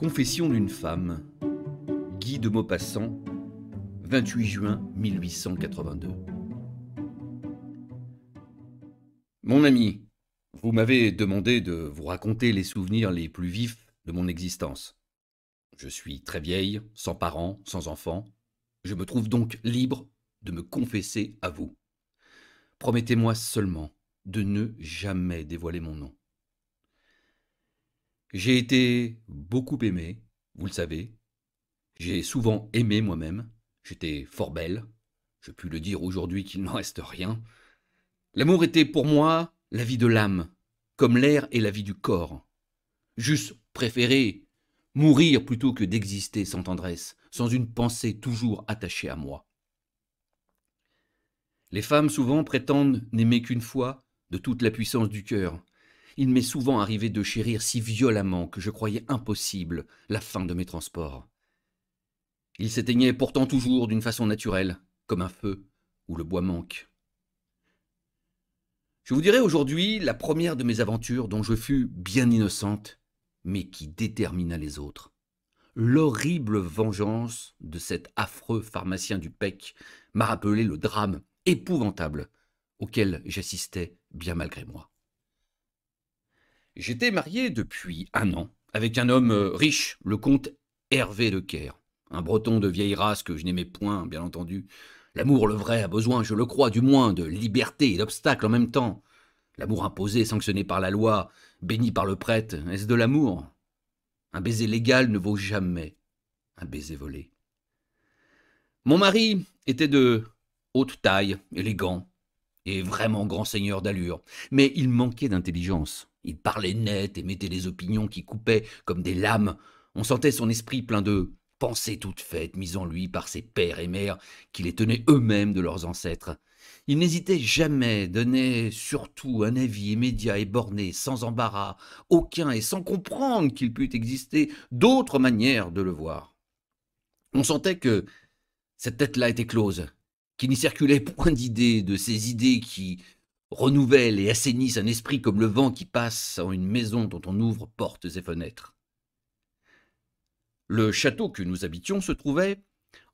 Confession d'une femme. Guy de Maupassant, 28 juin 1882. Mon ami, vous m'avez demandé de vous raconter les souvenirs les plus vifs de mon existence. Je suis très vieille, sans parents, sans enfants. Je me trouve donc libre de me confesser à vous. Promettez-moi seulement de ne jamais dévoiler mon nom. J'ai été beaucoup aimé, vous le savez. J'ai souvent aimé moi-même. J'étais fort belle. Je puis le dire aujourd'hui qu'il n'en reste rien. L'amour était pour moi la vie de l'âme, comme l'air est la vie du corps. J'eusse préféré mourir plutôt que d'exister sans tendresse, sans une pensée toujours attachée à moi. Les femmes souvent prétendent n'aimer qu'une fois de toute la puissance du cœur, il m'est souvent arrivé de chérir si violemment que je croyais impossible la fin de mes transports. Il s'éteignait pourtant toujours d'une façon naturelle, comme un feu où le bois manque. Je vous dirai aujourd'hui la première de mes aventures dont je fus bien innocente, mais qui détermina les autres. L'horrible vengeance de cet affreux pharmacien du PEC m'a rappelé le drame épouvantable auquel j'assistais bien malgré moi. J'étais marié depuis un an avec un homme euh, riche, le comte Hervé de Caire, un breton de vieille race que je n'aimais point, bien entendu. L'amour, le vrai, a besoin, je le crois, du moins, de liberté et d'obstacles en même temps. L'amour imposé, sanctionné par la loi, béni par le prêtre, est-ce de l'amour? Un baiser légal ne vaut jamais un baiser volé. Mon mari était de haute taille, élégant, et vraiment grand seigneur d'allure, mais il manquait d'intelligence. Il parlait net et mettait des opinions qui coupaient comme des lames. On sentait son esprit plein de pensées toutes faites mises en lui par ses pères et mères qui les tenaient eux-mêmes de leurs ancêtres. Il n'hésitait jamais, donnait surtout un avis immédiat et borné, sans embarras, aucun et sans comprendre qu'il pût exister d'autres manières de le voir. On sentait que cette tête-là était close, qu'il n'y circulait point d'idées, de ces idées qui renouvellent et assainissent un esprit comme le vent qui passe en une maison dont on ouvre portes et fenêtres. Le château que nous habitions se trouvait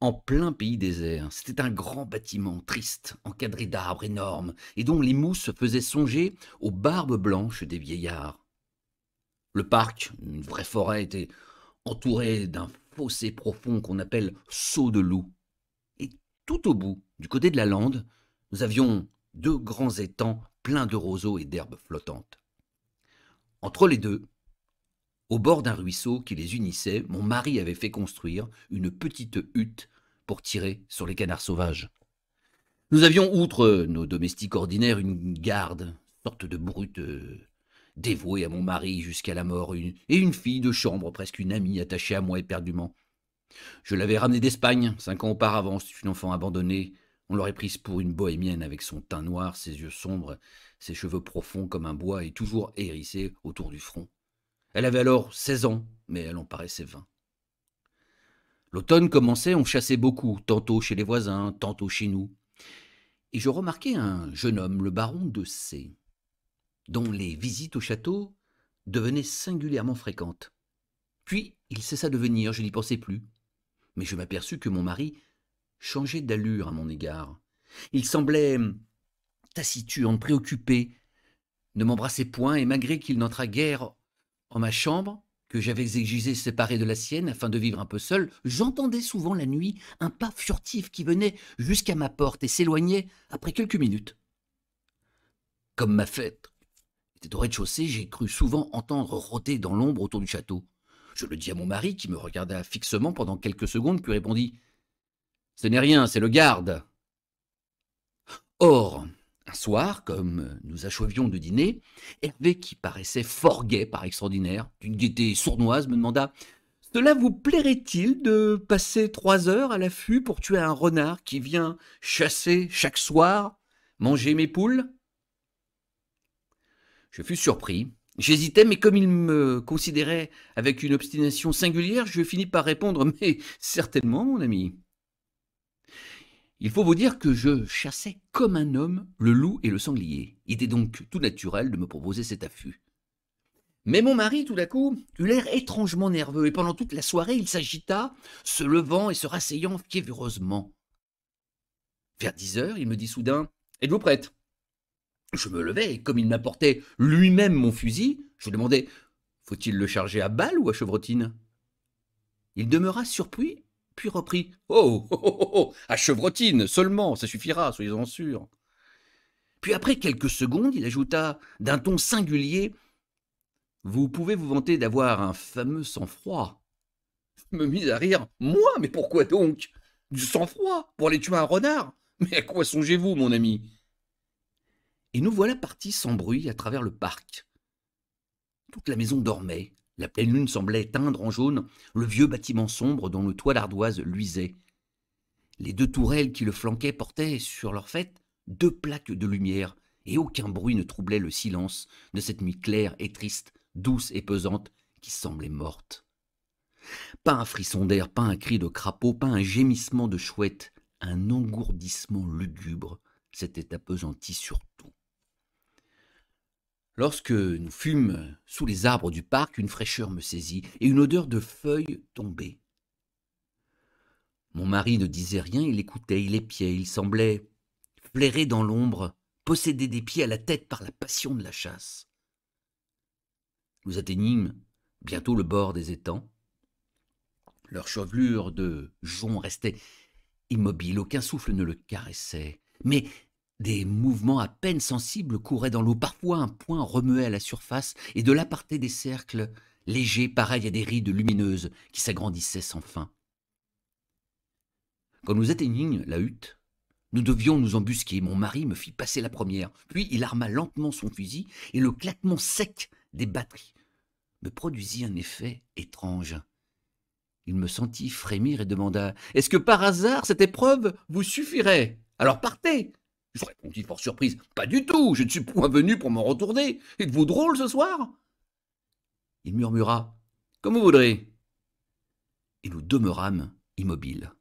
en plein pays désert. C'était un grand bâtiment triste, encadré d'arbres énormes, et dont les mousses faisaient songer aux barbes blanches des vieillards. Le parc, une vraie forêt, était entouré d'un fossé profond qu'on appelle saut de loup. Et tout au bout, du côté de la lande, nous avions deux grands étangs pleins de roseaux et d'herbes flottantes. Entre les deux, au bord d'un ruisseau qui les unissait, mon mari avait fait construire une petite hutte pour tirer sur les canards sauvages. Nous avions, outre nos domestiques ordinaires, une garde, sorte de brute euh, dévouée à mon mari jusqu'à la mort, et une fille de chambre, presque une amie attachée à moi éperdument. Je l'avais ramenée d'Espagne, cinq ans auparavant, c'est une enfant abandonnée, on l'aurait prise pour une bohémienne avec son teint noir, ses yeux sombres, ses cheveux profonds comme un bois et toujours hérissés autour du front. Elle avait alors seize ans, mais elle en paraissait vingt. L'automne commençait, on chassait beaucoup, tantôt chez les voisins, tantôt chez nous. Et je remarquai un jeune homme, le baron de C, dont les visites au château devenaient singulièrement fréquentes. Puis il cessa de venir, je n'y pensais plus. Mais je m'aperçus que mon mari changeait d'allure à mon égard. Il semblait hum, taciturne, préoccupé, ne m'embrassait point, et malgré qu'il n'entrât guère en ma chambre, que j'avais exigé séparée de la sienne afin de vivre un peu seul, j'entendais souvent la nuit un pas furtif qui venait jusqu'à ma porte et s'éloignait après quelques minutes. Comme ma fête était au rez-de-chaussée, j'ai cru souvent entendre rôter dans l'ombre autour du château. Je le dis à mon mari, qui me regarda fixement pendant quelques secondes, puis répondit ce n'est rien, c'est le garde. Or, un soir, comme nous achevions de dîner, Hervé, qui paraissait fort gai par extraordinaire, d'une gaieté sournoise, me demanda Cela vous plairait-il de passer trois heures à l'affût pour tuer un renard qui vient chasser chaque soir, manger mes poules? Je fus surpris. J'hésitais, mais comme il me considérait avec une obstination singulière, je finis par répondre Mais certainement, mon ami. Il faut vous dire que je chassais comme un homme le loup et le sanglier. Il était donc tout naturel de me proposer cet affût. Mais mon mari, tout d'un coup, eut l'air étrangement nerveux, et pendant toute la soirée, il s'agita, se levant et se rasseyant fiévreusement. Vers dix heures, il me dit soudain Êtes-vous prête? Je me levai, et comme il m'apportait lui-même mon fusil, je demandai Faut-il le charger à balle ou à chevrotine Il demeura surpris, puis reprit oh, oh, oh, oh, oh à chevrotine seulement, ça suffira, soyez-en sûrs. Puis après quelques secondes, il ajouta d'un ton singulier Vous pouvez vous vanter d'avoir un fameux sang-froid. Me mis à rire. Moi, mais pourquoi donc? Du sang-froid Pour aller tuer un renard Mais à quoi songez-vous, mon ami? Et nous voilà partis sans bruit à travers le parc. Toute la maison dormait. La pleine lune semblait teindre en jaune le vieux bâtiment sombre dont le toit d'ardoise luisait. Les deux tourelles qui le flanquaient portaient sur leur fête deux plaques de lumière, et aucun bruit ne troublait le silence de cette nuit claire et triste, douce et pesante, qui semblait morte. Pas un frisson d'air, pas un cri de crapaud, pas un gémissement de chouette, un engourdissement lugubre s'était appesanti sur tout. Lorsque nous fûmes sous les arbres du parc, une fraîcheur me saisit et une odeur de feuilles tombait. Mon mari ne disait rien, il écoutait, il épiait, il semblait flairer dans l'ombre, posséder des pieds à la tête par la passion de la chasse. Nous atteignîmes bientôt le bord des étangs. Leur chevelure de jonc restait immobile, aucun souffle ne le caressait, mais des mouvements à peine sensibles couraient dans l'eau. Parfois un point remuait à la surface, et de là des cercles légers, pareils à des rides lumineuses qui s'agrandissaient sans fin. Quand nous atteignîmes la hutte, nous devions nous embusquer. Mon mari me fit passer la première. Puis il arma lentement son fusil et le claquement sec des batteries me produisit un effet étrange. Il me sentit frémir et demanda Est-ce que par hasard cette épreuve vous suffirait? Alors partez Je répondis fort surprise Pas du tout, je ne suis point venu pour m'en retourner. Êtes-vous drôle ce soir? Il murmura Comme vous voudrez. Et nous demeurâmes immobiles.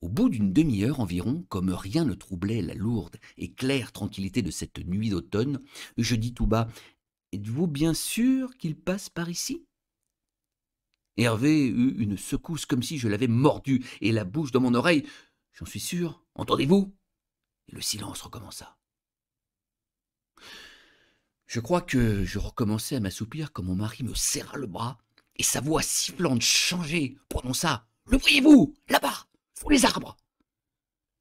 Au bout d'une demi-heure environ, comme rien ne troublait la lourde et claire tranquillité de cette nuit d'automne, je dis tout bas Êtes-vous bien sûr qu'il passe par ici? Hervé eut une secousse comme si je l'avais mordu, et la bouche dans mon oreille. J'en suis sûr, entendez-vous? Le silence recommença. Je crois que je recommençais à m'assoupir quand mon mari me serra le bras, et sa voix sifflante changée prononça Le voyez-vous Là-bas les arbres.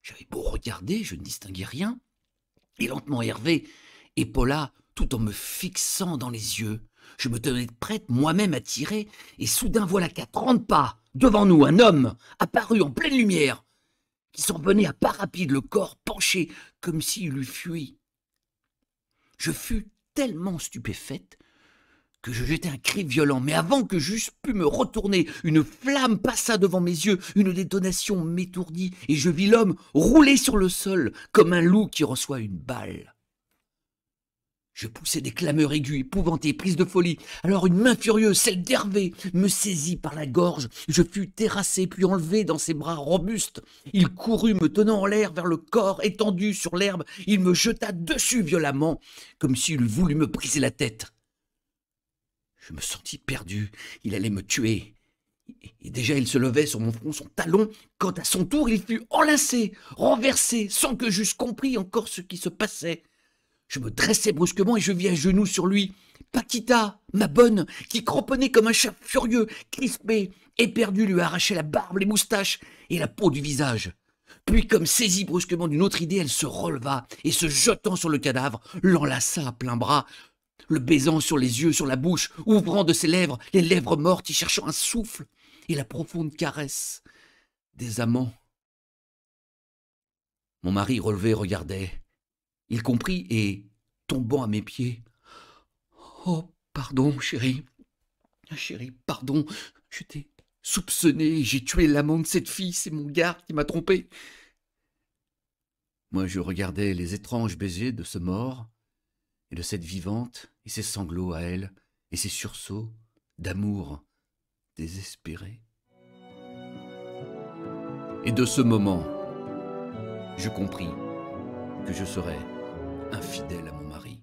J'avais beau regarder, je ne distinguais rien. Et lentement Hervé épaula tout en me fixant dans les yeux. Je me tenais prête moi-même à tirer, et soudain voilà qu'à trente pas, devant nous, un homme apparut en pleine lumière, qui s'en à pas rapide, le corps penché, comme s'il eût fui. Je fus tellement stupéfaite que je jetai un cri violent, mais avant que j'eusse pu me retourner, une flamme passa devant mes yeux, une détonation m'étourdit, et je vis l'homme rouler sur le sol comme un loup qui reçoit une balle. Je poussai des clameurs aiguës, épouvantées, prises de folie. Alors une main furieuse, celle d'Hervé, me saisit par la gorge. Je fus terrassé, puis enlevé dans ses bras robustes. Il courut, me tenant en l'air vers le corps étendu sur l'herbe. Il me jeta dessus violemment, comme s'il eût voulu me briser la tête. Je me sentis perdu. Il allait me tuer. Et déjà il se levait sur mon front son talon, quand à son tour il fut enlacé, renversé, sans que j'eusse compris encore ce qui se passait. Je me dressai brusquement et je vis à genoux sur lui Paquita, ma bonne, qui cramponnait comme un chat furieux, crispé, éperdu, lui arrachait la barbe, les moustaches et la peau du visage. Puis, comme saisie brusquement d'une autre idée, elle se releva et, se jetant sur le cadavre, l'enlaça à plein bras, le baisant sur les yeux, sur la bouche, ouvrant de ses lèvres les lèvres mortes, y cherchant un souffle et la profonde caresse des amants. Mon mari relevé regardait. Il comprit et, tombant à mes pieds, Oh, pardon, chérie. Chérie, pardon, je t'ai soupçonné, j'ai tué l'amant de cette fille, c'est mon garde qui m'a trompé. Moi, je regardais les étranges baisers de ce mort, et de cette vivante, et ses sanglots à elle, et ses sursauts d'amour désespéré. Et de ce moment, je compris que je serais infidèle à mon mari.